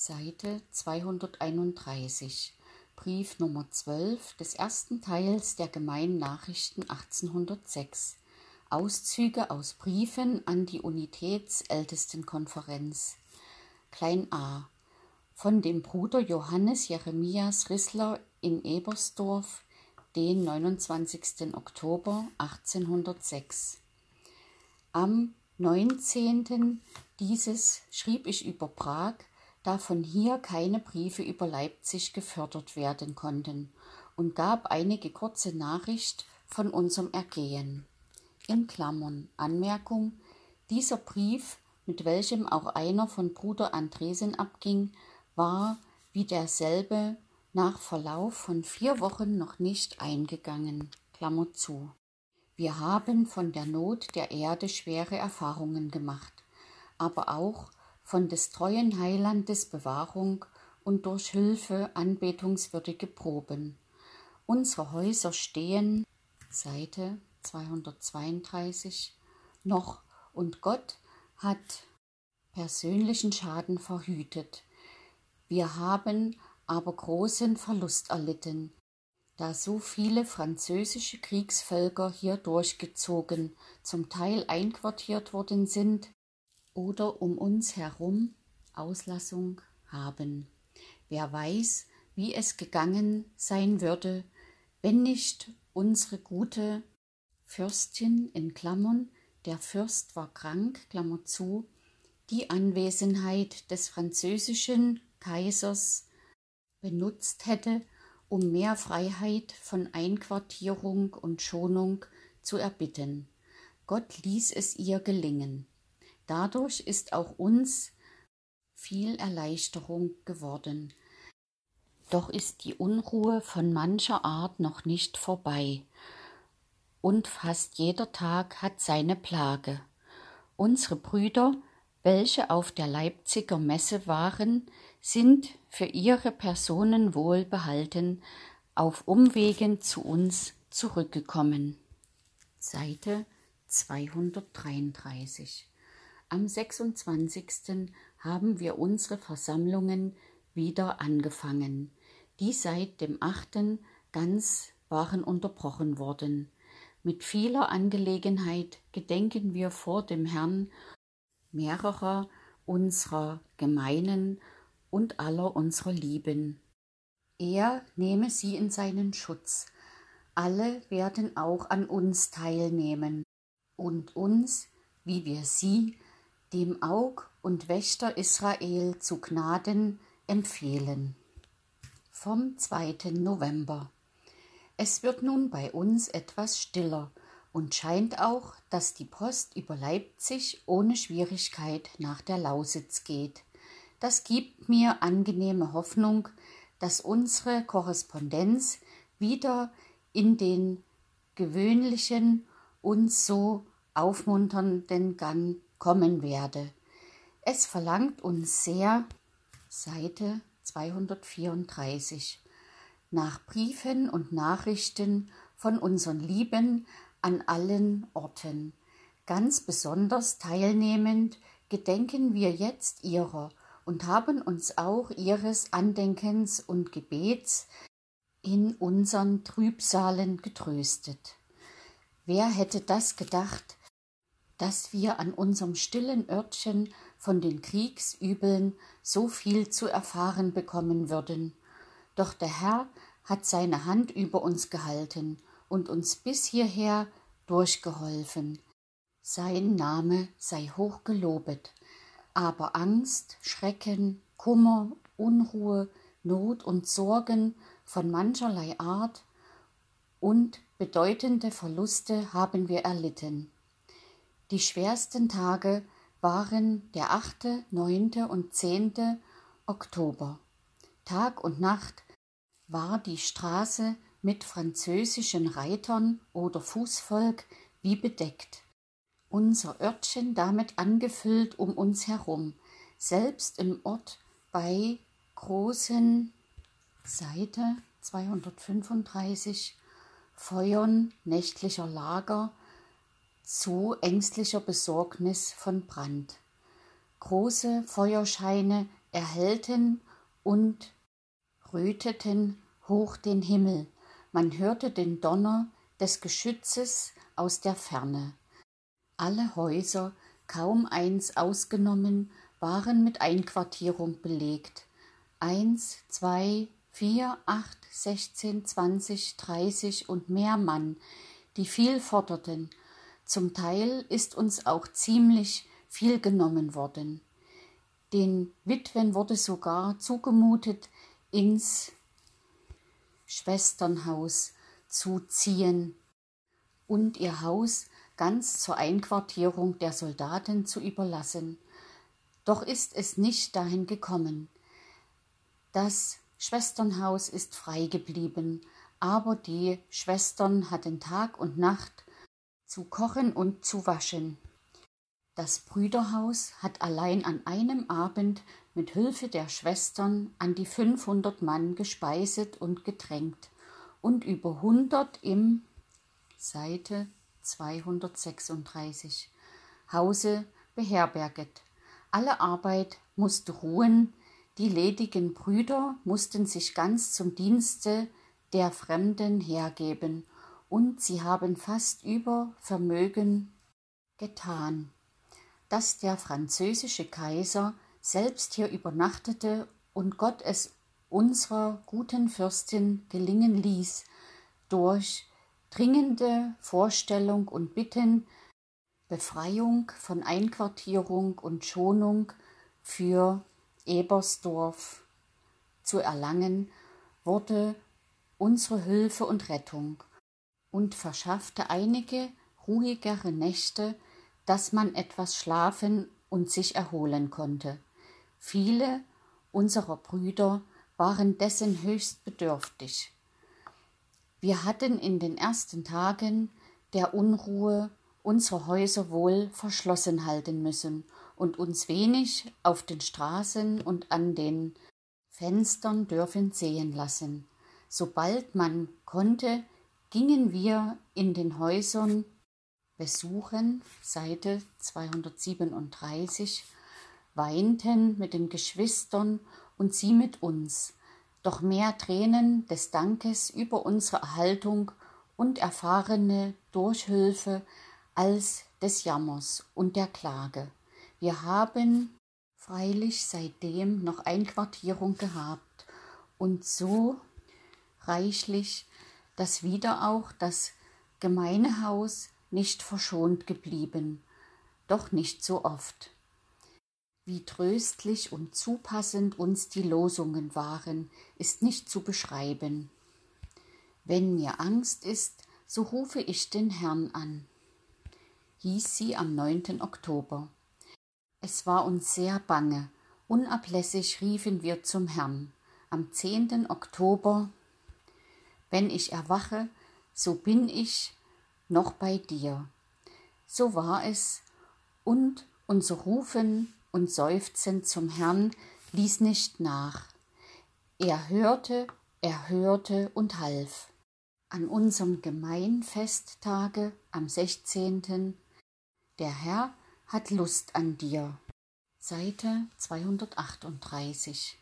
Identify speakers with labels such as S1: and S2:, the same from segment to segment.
S1: Seite 231, Brief Nummer 12 des ersten Teils der Gemeinen Nachrichten 1806. Auszüge aus Briefen an die Unitätsältestenkonferenz. Klein a. Von dem Bruder Johannes Jeremias Rissler in Ebersdorf, den 29. Oktober 1806. Am 19. dieses schrieb ich über Prag, da von hier keine Briefe über Leipzig gefördert werden konnten, und gab einige kurze Nachricht von unserem Ergehen. In Klammern Anmerkung Dieser Brief, mit welchem auch einer von Bruder Andresen abging, war wie derselbe nach Verlauf von vier Wochen noch nicht eingegangen. Klammer zu. Wir haben von der Not der Erde schwere Erfahrungen gemacht, aber auch von des treuen Heilandes Bewahrung und durch Hilfe anbetungswürdige Proben. Unsere Häuser stehen, Seite 232, noch und Gott hat persönlichen Schaden verhütet. Wir haben aber großen Verlust erlitten, da so viele französische Kriegsvölker hier durchgezogen, zum Teil einquartiert worden sind, oder um uns herum Auslassung haben. Wer weiß, wie es gegangen sein würde, wenn nicht unsere gute Fürstin in Klammern, der Fürst war krank, Klammer zu, die Anwesenheit des französischen Kaisers benutzt hätte, um mehr Freiheit von Einquartierung und Schonung zu erbitten. Gott ließ es ihr gelingen. Dadurch ist auch uns viel Erleichterung geworden. Doch ist die Unruhe von mancher Art noch nicht vorbei, und fast jeder Tag hat seine Plage. Unsere Brüder, welche auf der Leipziger Messe waren, sind für ihre Personen wohlbehalten auf Umwegen zu uns zurückgekommen. Seite 233 am 26. haben wir unsere Versammlungen wieder angefangen, die seit dem 8. ganz waren unterbrochen worden. Mit vieler Angelegenheit gedenken wir vor dem Herrn mehrerer unserer Gemeinen und aller unserer Lieben. Er nehme sie in seinen Schutz. Alle werden auch an uns teilnehmen und uns, wie wir sie dem Aug und Wächter Israel zu Gnaden empfehlen. Vom 2. November. Es wird nun bei uns etwas stiller und scheint auch, dass die Post über Leipzig ohne Schwierigkeit nach der Lausitz geht. Das gibt mir angenehme Hoffnung, dass unsere Korrespondenz wieder in den gewöhnlichen uns so aufmunternden Gang kommen werde. Es verlangt uns sehr, Seite 234, nach Briefen und Nachrichten von unseren Lieben an allen Orten. Ganz besonders teilnehmend gedenken wir jetzt ihrer und haben uns auch ihres Andenkens und Gebets in unseren Trübsalen getröstet. Wer hätte das gedacht, dass wir an unserem stillen Örtchen von den Kriegsübeln so viel zu erfahren bekommen würden. Doch der Herr hat seine Hand über uns gehalten und uns bis hierher durchgeholfen. Sein Name sei hoch gelobet. Aber Angst, Schrecken, Kummer, Unruhe, Not und Sorgen von mancherlei Art und bedeutende Verluste haben wir erlitten. Die schwersten Tage waren der 8., 9. und 10. Oktober. Tag und Nacht war die Straße mit französischen Reitern oder Fußvolk wie bedeckt. Unser Örtchen damit angefüllt um uns herum, selbst im Ort bei großen Seite 235 Feuern nächtlicher Lager zu ängstlicher Besorgnis von Brand. Große Feuerscheine erhellten und röteten hoch den Himmel. Man hörte den Donner des Geschützes aus der Ferne. Alle Häuser, kaum eins ausgenommen, waren mit Einquartierung belegt. Eins, zwei, vier, acht, sechzehn, zwanzig, dreißig und mehr Mann, die viel forderten. Zum Teil ist uns auch ziemlich viel genommen worden. Den Witwen wurde sogar zugemutet, ins Schwesternhaus zu ziehen und ihr Haus ganz zur Einquartierung der Soldaten zu überlassen. Doch ist es nicht dahin gekommen. Das Schwesternhaus ist frei geblieben, aber die Schwestern hatten Tag und Nacht zu kochen und zu waschen. Das Brüderhaus hat allein an einem Abend mit Hilfe der Schwestern an die 500 Mann gespeiset und getränkt und über 100 im Seite 236 Hause beherberget. Alle Arbeit musste ruhen, die ledigen Brüder mussten sich ganz zum Dienste der Fremden hergeben, und sie haben fast über Vermögen getan. Dass der französische Kaiser selbst hier übernachtete und Gott es unserer guten Fürstin gelingen ließ, durch dringende Vorstellung und Bitten Befreiung von Einquartierung und Schonung für Ebersdorf zu erlangen, wurde unsere Hilfe und Rettung und verschaffte einige ruhigere Nächte dass man etwas schlafen und sich erholen konnte. Viele unserer Brüder waren dessen höchst bedürftig. Wir hatten in den ersten Tagen der Unruhe unsere Häuser wohl verschlossen halten müssen und uns wenig auf den Straßen und an den Fenstern dürfen sehen lassen. Sobald man konnte, gingen wir in den Häusern besuchen, Seite 237, weinten mit den Geschwistern und sie mit uns, doch mehr Tränen des Dankes über unsere Erhaltung und erfahrene Durchhilfe als des Jammers und der Klage. Wir haben freilich seitdem noch Einquartierung gehabt und so reichlich, dass wieder auch das Gemeinehaus nicht verschont geblieben, doch nicht so oft. Wie tröstlich und zupassend uns die Losungen waren, ist nicht zu beschreiben. Wenn mir Angst ist, so rufe ich den Herrn an, hieß sie am 9. Oktober. Es war uns sehr bange, unablässig riefen wir zum Herrn. Am 10. Oktober, wenn ich erwache, so bin ich noch bei dir. So war es, und unser Rufen und Seufzen zum Herrn ließ nicht nach. Er hörte, er hörte und half. An unserem Gemeinfesttage am 16. Der Herr hat Lust an dir. Seite 238.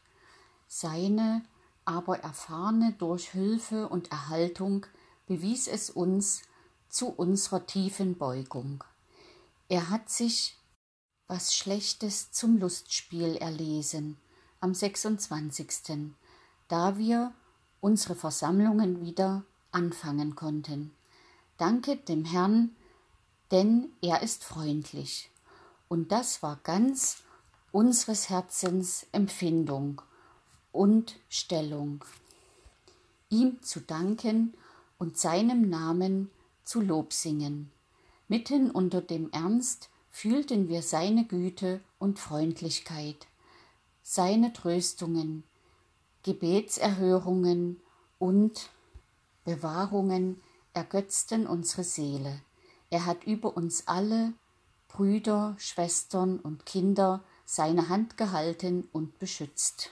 S1: Seine aber erfahrene Durchhilfe und Erhaltung bewies es uns, zu unserer tiefen Beugung. Er hat sich was Schlechtes zum Lustspiel erlesen am 26., da wir unsere Versammlungen wieder anfangen konnten. Danke dem Herrn, denn er ist freundlich. Und das war ganz unseres Herzens Empfindung und Stellung. Ihm zu danken und seinem Namen zu Lob singen. Mitten unter dem Ernst fühlten wir seine Güte und Freundlichkeit, seine Tröstungen, Gebetserhörungen und Bewahrungen ergötzten unsere Seele. Er hat über uns alle, Brüder, Schwestern und Kinder, seine Hand gehalten und beschützt.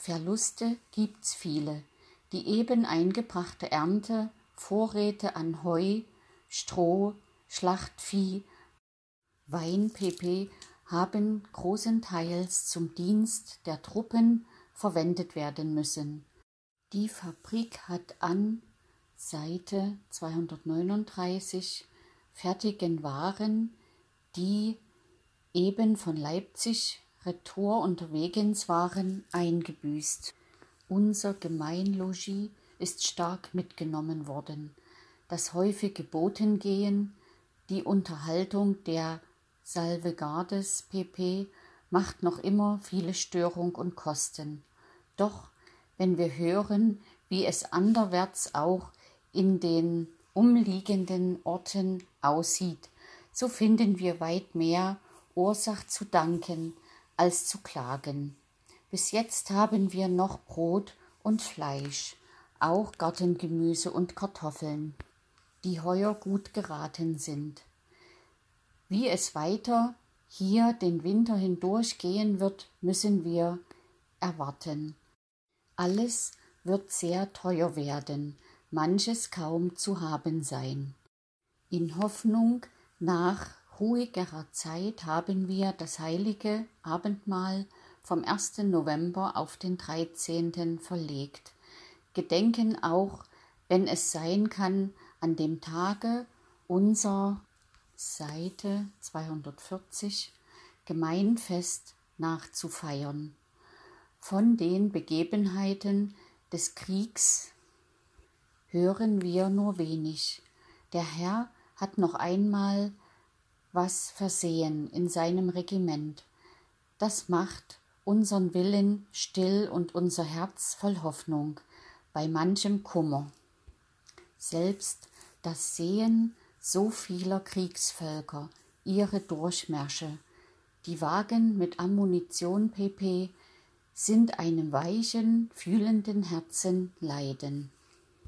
S1: Verluste gibt's viele. Die eben eingebrachte Ernte Vorräte an Heu, Stroh, Schlachtvieh, Weinpepe haben großenteils zum Dienst der Truppen verwendet werden müssen. Die Fabrik hat an Seite 239 fertigen Waren, die eben von Leipzig retour unterwegs waren, eingebüßt. Unser Gemeinlogis ist stark mitgenommen worden. Das häufige Botengehen, die Unterhaltung der Salvegardes pp. macht noch immer viele Störung und Kosten. Doch wenn wir hören, wie es anderwärts auch in den umliegenden Orten aussieht, so finden wir weit mehr Ursach zu danken als zu klagen. Bis jetzt haben wir noch Brot und Fleisch, auch Gartengemüse und Kartoffeln, die heuer gut geraten sind. Wie es weiter hier den Winter hindurch gehen wird, müssen wir erwarten. Alles wird sehr teuer werden, manches kaum zu haben sein. In Hoffnung nach ruhigerer Zeit haben wir das heilige Abendmahl vom 1. November auf den 13. verlegt, gedenken auch, wenn es sein kann, an dem Tage unser Seite 240 Gemeinfest nachzufeiern. Von den Begebenheiten des Kriegs hören wir nur wenig. Der Herr hat noch einmal was versehen in seinem Regiment. Das macht unseren Willen still und unser Herz voll Hoffnung bei manchem Kummer. Selbst das Sehen so vieler Kriegsvölker, ihre Durchmärsche. Die Wagen mit Ammunition pp. sind einem weichen, fühlenden Herzen Leiden.